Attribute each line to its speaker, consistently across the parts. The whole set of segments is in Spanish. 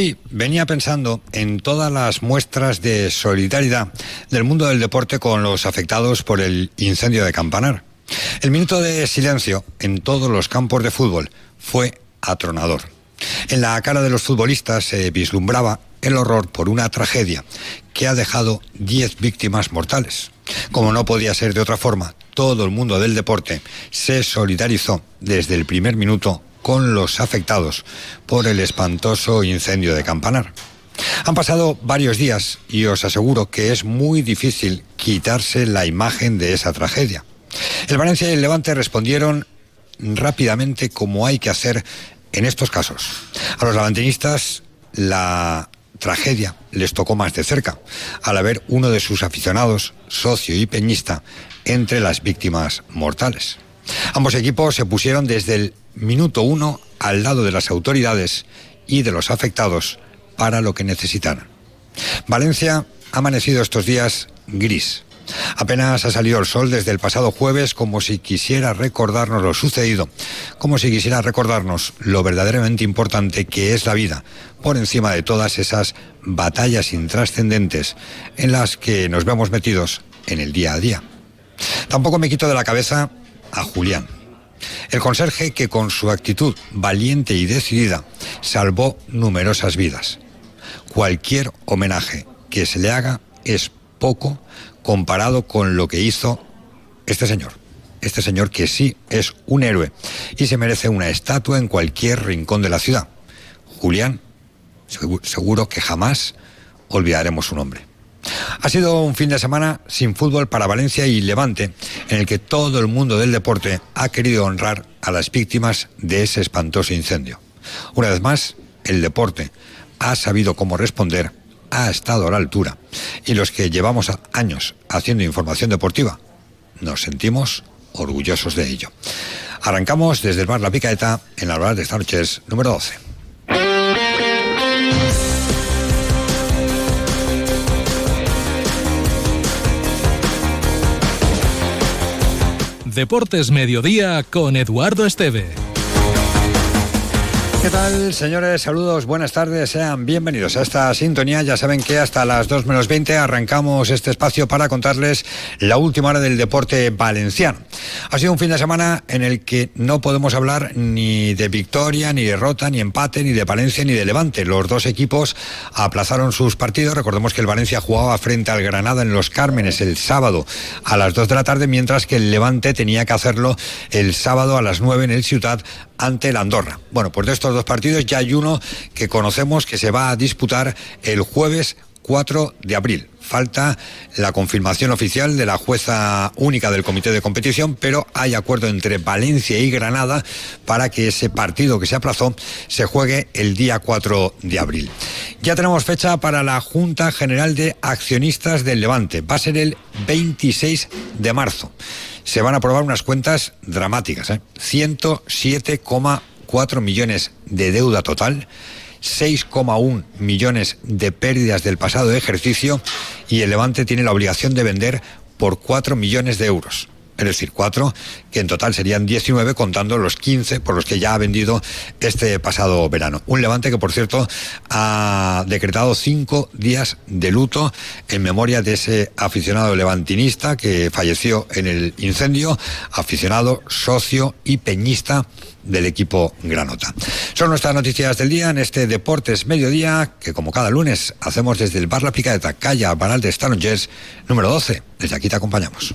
Speaker 1: hoy venía pensando en todas las muestras de solidaridad del mundo del deporte con los afectados por el incendio de Campanar. El minuto de silencio en todos los campos de fútbol fue atronador. En la cara de los futbolistas se vislumbraba el horror por una tragedia que ha dejado 10 víctimas mortales. Como no podía ser de otra forma, todo el mundo del deporte se solidarizó desde el primer minuto con los afectados por el espantoso incendio de Campanar. Han pasado varios días y os aseguro que es muy difícil quitarse la imagen de esa tragedia. El Valencia y el Levante respondieron rápidamente como hay que hacer en estos casos. A los levantinistas la tragedia les tocó más de cerca, al haber uno de sus aficionados, socio y peñista, entre las víctimas mortales. Ambos equipos se pusieron desde el minuto uno al lado de las autoridades y de los afectados para lo que necesitaran. Valencia ha amanecido estos días gris. Apenas ha salido el sol desde el pasado jueves como si quisiera recordarnos lo sucedido, como si quisiera recordarnos lo verdaderamente importante que es la vida, por encima de todas esas batallas intrascendentes en las que nos vemos metidos en el día a día. Tampoco me quito de la cabeza a Julián, el conserje que con su actitud valiente y decidida salvó numerosas vidas. Cualquier homenaje que se le haga es poco comparado con lo que hizo este señor. Este señor que sí es un héroe y se merece una estatua en cualquier rincón de la ciudad. Julián, seguro que jamás olvidaremos su nombre. Ha sido un fin de semana sin fútbol para Valencia y Levante, en el que todo el mundo del deporte ha querido honrar a las víctimas de ese espantoso incendio. Una vez más, el deporte ha sabido cómo responder, ha estado a la altura, y los que llevamos años haciendo información deportiva, nos sentimos orgullosos de ello. Arrancamos desde el bar La Picaeta en la hora de esta noche número 12.
Speaker 2: Deportes Mediodía con Eduardo Esteve.
Speaker 1: ¿Qué tal, señores? Saludos, buenas tardes, sean bienvenidos a esta sintonía. Ya saben que hasta las 2 menos 20 arrancamos este espacio para contarles la última hora del deporte valenciano. Ha sido un fin de semana en el que no podemos hablar ni de victoria, ni derrota, ni empate, ni de Valencia, ni de Levante. Los dos equipos aplazaron sus partidos. Recordemos que el Valencia jugaba frente al Granada en Los Cármenes el sábado a las 2 de la tarde, mientras que el Levante tenía que hacerlo el sábado a las 9 en el Ciudad ante el Andorra. Bueno, pues de estos dos partidos ya hay uno que conocemos que se va a disputar el jueves 4 de abril. Falta la confirmación oficial de la jueza única del comité de competición, pero hay acuerdo entre Valencia y Granada para que ese partido que se aplazó se juegue el día 4 de abril. Ya tenemos fecha para la Junta General de Accionistas del Levante. Va a ser el 26 de marzo se van a aprobar unas cuentas dramáticas. ¿eh? 107,4 millones de deuda total. 6,1 millones de pérdidas del pasado ejercicio y el Levante tiene la obligación de vender por 4 millones de euros es decir, cuatro, que en total serían 19 contando los 15 por los que ya ha vendido este pasado verano. Un levante que, por cierto, ha decretado cinco días de luto en memoria de ese aficionado levantinista que falleció en el incendio, aficionado, socio y peñista del equipo Granota. Son nuestras noticias del día en este Deportes Mediodía que como cada lunes hacemos desde el Bar La Picadeta, calle Baral de Jazz número 12. Desde aquí te acompañamos.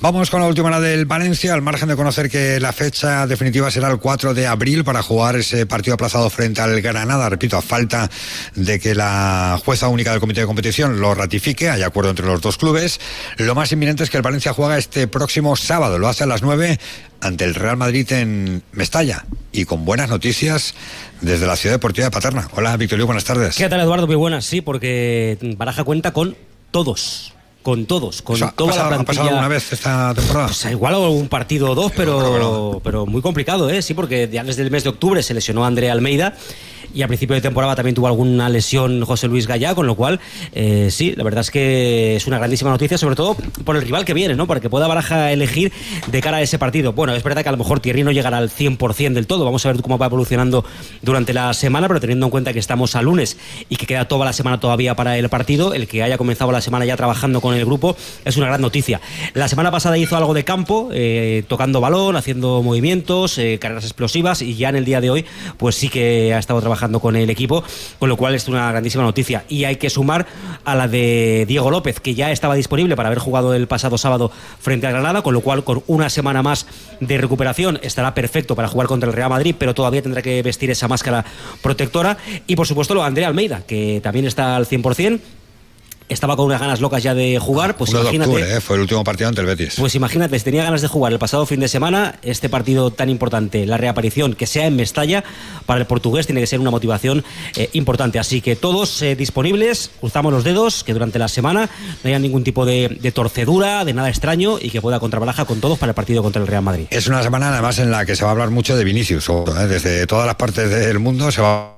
Speaker 1: Vamos con la última hora del Valencia, al margen de conocer que la fecha definitiva será el 4 de abril para jugar ese partido aplazado frente al Granada. Repito, a falta de que la jueza única del comité de competición lo ratifique, hay acuerdo entre los dos clubes. Lo más inminente es que el Valencia juega este próximo sábado, lo hace a las 9 ante el Real Madrid en Mestalla y con buenas noticias desde la ciudad deportiva de Paterna. Hola, Victorio, buenas tardes.
Speaker 3: ¿Qué tal, Eduardo? Muy buenas, sí, porque Baraja cuenta con todos con todos, con toda la plantilla. ¿Ha
Speaker 1: pasado alguna vez esta temporada?
Speaker 3: Pues igual un partido o dos, pero, pero muy complicado, ¿eh? Sí, porque ya desde el mes de octubre se lesionó Andrea Almeida y a principio de temporada también tuvo alguna lesión José Luis Gallá, con lo cual eh, sí, la verdad es que es una grandísima noticia, sobre todo por el rival que viene, ¿no? Para que pueda Baraja elegir de cara a ese partido. Bueno, es verdad que a lo mejor Thierry no llegará al 100% del todo, vamos a ver cómo va evolucionando durante la semana, pero teniendo en cuenta que estamos a lunes y que queda toda la semana todavía para el partido, el que haya comenzado la semana ya trabajando con el grupo es una gran noticia. La semana pasada hizo algo de campo, eh, tocando balón, haciendo movimientos, eh, carreras explosivas y ya en el día de hoy pues sí que ha estado trabajando con el equipo, con lo cual es una grandísima noticia. Y hay que sumar a la de Diego López, que ya estaba disponible para haber jugado el pasado sábado frente a Granada, con lo cual con una semana más de recuperación estará perfecto para jugar contra el Real Madrid, pero todavía tendrá que vestir esa máscara protectora. Y por supuesto lo Andrea Almeida, que también está al 100% estaba con unas ganas locas ya de jugar, pues imagínate.
Speaker 1: ¿eh? fue el último partido ante el Betis.
Speaker 3: Pues imagínate, si tenía ganas de jugar el pasado fin de semana, este partido tan importante, la reaparición, que sea en Mestalla, para el portugués tiene que ser una motivación eh, importante. Así que todos eh, disponibles, cruzamos los dedos, que durante la semana no haya ningún tipo de, torcedura, de nada extraño y que pueda contrabalaja con todos para el partido contra el Real Madrid.
Speaker 1: Es una semana además en la que se va a hablar mucho de Vinicius, desde todas las partes del mundo se va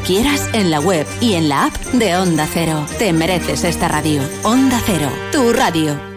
Speaker 4: quieras en la web y en la app de Onda Cero. Te mereces esta radio. Onda Cero, tu radio.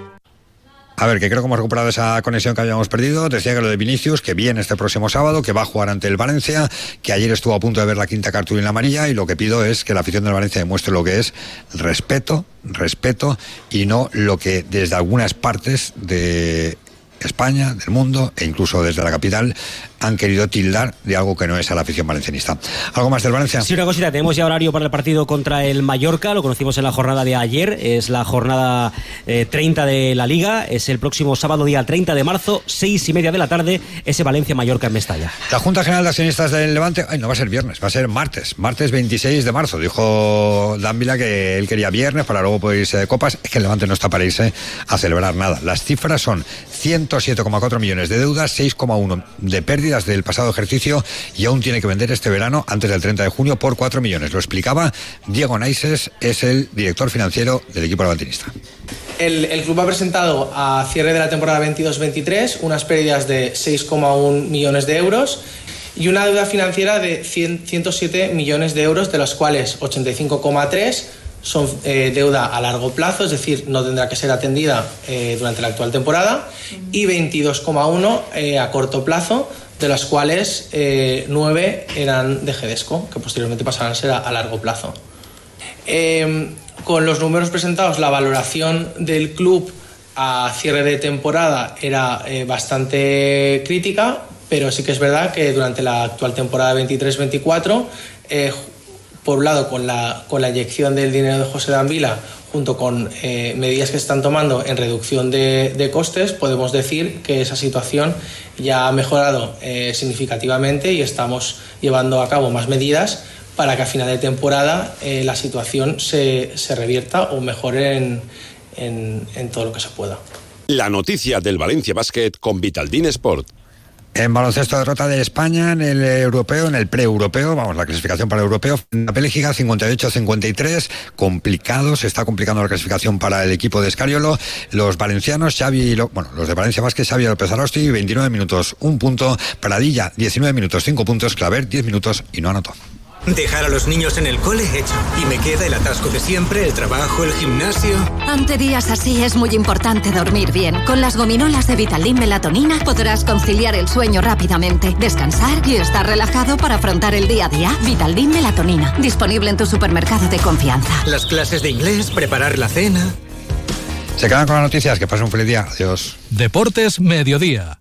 Speaker 1: A ver, que creo que hemos recuperado esa conexión que habíamos perdido. Decía que lo de Vinicius, que viene este próximo sábado, que va a jugar ante el Valencia, que ayer estuvo a punto de ver la quinta cartulina amarilla y lo que pido es que la afición del Valencia demuestre lo que es respeto, respeto y no lo que desde algunas partes de España, del mundo e incluso desde la capital han querido tildar de algo que no es a la afición valencianista. ¿Algo más del Valencia?
Speaker 3: Sí, una cosita. Tenemos ya horario para el partido contra el Mallorca. Lo conocimos en la jornada de ayer. Es la jornada 30 eh, de la Liga. Es el próximo sábado, día 30 de marzo, seis y media de la tarde. Ese Valencia-Mallorca en Mestalla.
Speaker 1: La Junta General de Accionistas del Levante. Ay, no va a ser viernes, va a ser martes. Martes 26 de marzo. Dijo Dávila que él quería viernes para luego poder irse de copas. Es que el Levante no está para irse a celebrar nada. Las cifras son 107,4 millones de deudas, 6,1 de del pasado ejercicio y aún tiene que vender este verano antes del 30 de junio por 4 millones. Lo explicaba Diego Naises, es el director financiero del equipo levantinista.
Speaker 5: El, el, club ha presentado a cierre de la temporada 22-23 unas pérdidas de 6,1 millones de euros y una deuda financiera de 107 millones de euros, de las cuales 85,3 son eh, deuda a largo plazo, es decir, no tendrá que ser atendida eh, durante la actual temporada, y 22,1 eh, a corto plazo, de las cuales eh, nueve eran de Gedesco, que posteriormente pasarán a ser a, largo plazo. Em, con los números presentados, la valoración del club a cierre de temporada era eh, bastante crítica, pero sí que es verdad que durante la actual temporada 23-24, eh, por un lado con la, con la inyección del dinero de José Danvila, junto con eh, medidas que se están tomando en reducción de, costes, podemos decir que esa situación ya ha mejorado eh, significativamente y estamos llevando a cabo más medidas para que a final de temporada eh, la situación se, revierta o mejore en, en todo lo que se pueda.
Speaker 6: La noticia del Valencia Basket con Vitaldin Sport.
Speaker 1: En baloncesto derrota de España en el europeo, en el pre-europeo, vamos, la clasificación para el europeo, la Bélgica 58-53, complicado, se está complicando la clasificación para el equipo de Escariolo, los valencianos, Xavi, bueno, los de Valencia Vázquez, Xavi López Arosti, 29 minutos, un punto, Paradilla, 19 minutos, 5 puntos, Claver, 10 minutos y no anotó.
Speaker 7: Dejar a los niños en el cole hecho. Y me queda el atasco de siempre, el trabajo, el gimnasio.
Speaker 4: Ante días así es muy importante dormir bien. Con las gominolas de Vitalin Melatonina podrás conciliar el sueño rápidamente, descansar y estar relajado para afrontar el día a día. Vitalin Melatonina. Disponible en tu supermercado de confianza.
Speaker 7: Las clases de inglés, preparar la cena.
Speaker 1: Se quedan con las noticias. Que pasen un feliz día. Adiós.
Speaker 2: Deportes Mediodía.